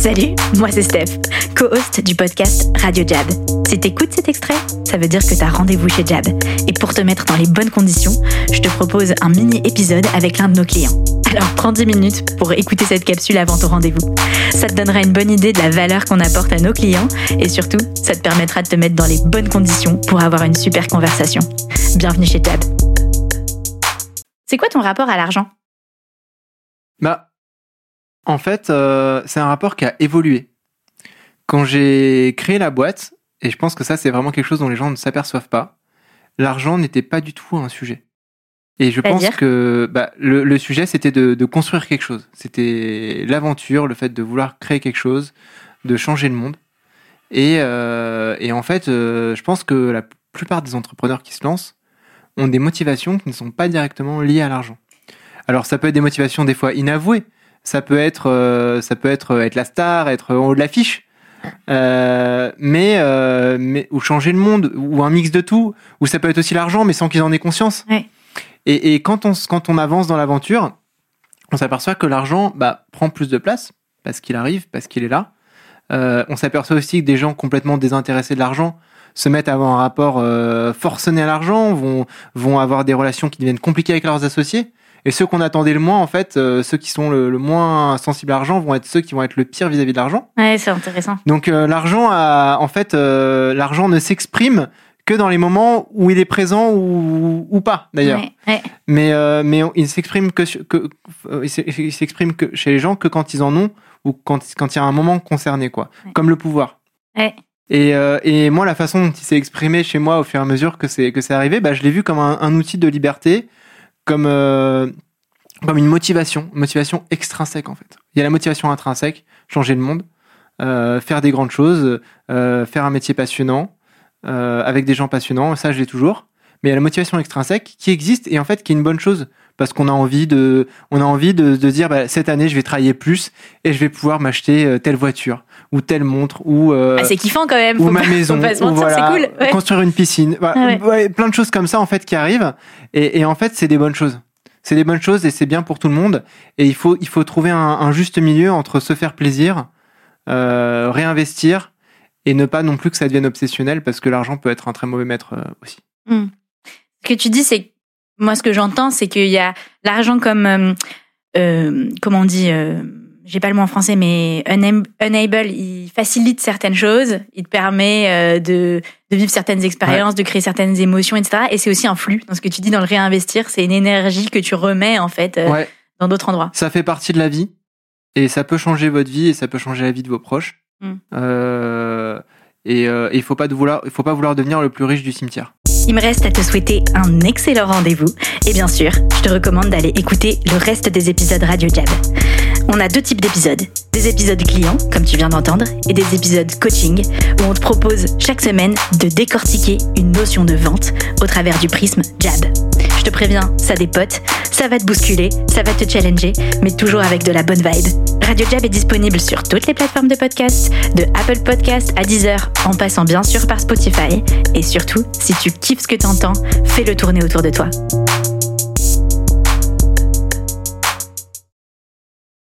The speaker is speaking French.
Salut, moi c'est Steph, co-host du podcast Radio Jab. Si t'écoutes cet extrait, ça veut dire que t'as rendez-vous chez Jab. Et pour te mettre dans les bonnes conditions, je te propose un mini-épisode avec l'un de nos clients. Alors prends 10 minutes pour écouter cette capsule avant ton rendez-vous. Ça te donnera une bonne idée de la valeur qu'on apporte à nos clients et surtout, ça te permettra de te mettre dans les bonnes conditions pour avoir une super conversation. Bienvenue chez Jab. C'est quoi ton rapport à l'argent? Bah, en fait, euh, c'est un rapport qui a évolué. Quand j'ai créé la boîte, et je pense que ça, c'est vraiment quelque chose dont les gens ne s'aperçoivent pas, l'argent n'était pas du tout un sujet. Et je pense que bah, le, sujet, c'était de, construire quelque chose. C'était l'aventure, le fait de vouloir créer quelque chose, de changer le monde. Et, euh, en fait, euh, je pense que la plupart des entrepreneurs qui se lancent ont des motivations qui ne sont pas directement liées à l'argent. Alors, ça peut être des motivations des fois inavouées ça peut être, euh, ça peut être euh, être la star, être en haut de l'affiche. Euh, mais, euh, mais ou changer le monde ou un mix de tout ou ça peut être aussi l'argent mais sans qu'ils en aient conscience. Et, et, quand on quand on avance dans l'aventure on s'aperçoit que l'argent bah, prend plus de place parce qu'il arrive parce qu'il est là. Euh, on s'aperçoit aussi que des gens complètement désintéressés de l'argent se mettent à avoir un rapport forcené à l'argent vont vont avoir des relations qui deviennent compliquées avec leurs associés et ceux qu'on attendait le moins, en fait, euh, ceux qui sont le, moins sensibles à l'argent vont être ceux qui vont être le pire vis-à-vis de l'argent. Ouais, c'est intéressant. Donc euh, l'argent, en fait, euh, l'argent ne s'exprime que dans les moments où il est présent ou, ou pas, d'ailleurs. Ouais, Mais mais il s'exprime que, que il s'exprime que chez les gens que quand ils en ont ou quand quand il y a un moment concerné, quoi. Comme le pouvoir. Ouais. Et, et moi, la façon dont il s'est exprimé chez moi au fur et à mesure que c'est que c'est arrivé, bah, je l'ai vu comme un, un outil de liberté comme, euh, comme une motivation, motivation extrinsèque en fait. Il y a la motivation intrinsèque, changer le monde, euh, faire des grandes choses, euh, faire un métier passionnant, avec des gens passionnants, ça je l'ai toujours. Mais il y a la motivation extrinsèque qui existe et en fait qui est une bonne chose parce qu'on a envie de, on a envie de, de dire bah, cette année je vais travailler plus et je vais pouvoir m'acheter telle voiture ou telle montre ou ah, c'est kiffant quand même ou ma maison ou voilà, cool. construire une piscine bah, ouais. plein de choses comme ça en fait qui arrivent et, et en fait c'est des bonnes choses c'est des bonnes choses et c'est bien pour tout le monde et il faut il faut trouver un, un juste milieu entre se faire plaisir euh, réinvestir et ne pas non plus que ça devienne obsessionnel parce que l'argent peut être un très mauvais maître euh, aussi hmm. ce que tu dis c'est moi ce que j'entends c'est qu'il y a l'argent comme euh, euh comment on dit euh, j'ai pas le mot en français, mais unable, il facilite certaines choses, il te permet euh, de, de vivre certaines expériences, de créer certaines émotions, etc. Et c'est aussi un flux. Dans ce que tu dis dans le réinvestir, c'est une énergie que tu remets en fait dans d'autres endroits. Ça fait partie de la vie et ça peut changer votre vie et ça peut changer la vie de vos proches. Mm. Et il faut pas vouloir, il faut pas vouloir devenir le plus riche du cimetière. Il me reste à te souhaiter un excellent rendez-vous. Et bien sûr, je te recommande d'aller écouter le reste des épisodes Radio Jab. On a deux types d'épisodes. Des épisodes clients, comme tu viens d'entendre, et des épisodes coaching, où on te propose chaque semaine de décortiquer une notion de vente au travers du prisme Jab. Je te préviens, ça dépote, ça va te bousculer, ça va te challenger, mais toujours avec de la bonne vibe. Radio Jab est disponible sur toutes les plateformes de podcast, de Apple Podcast à Deezer, en passant bien sûr par Spotify. Et surtout, si tu kiffes ce que tu entends, fais-le tourner autour de toi.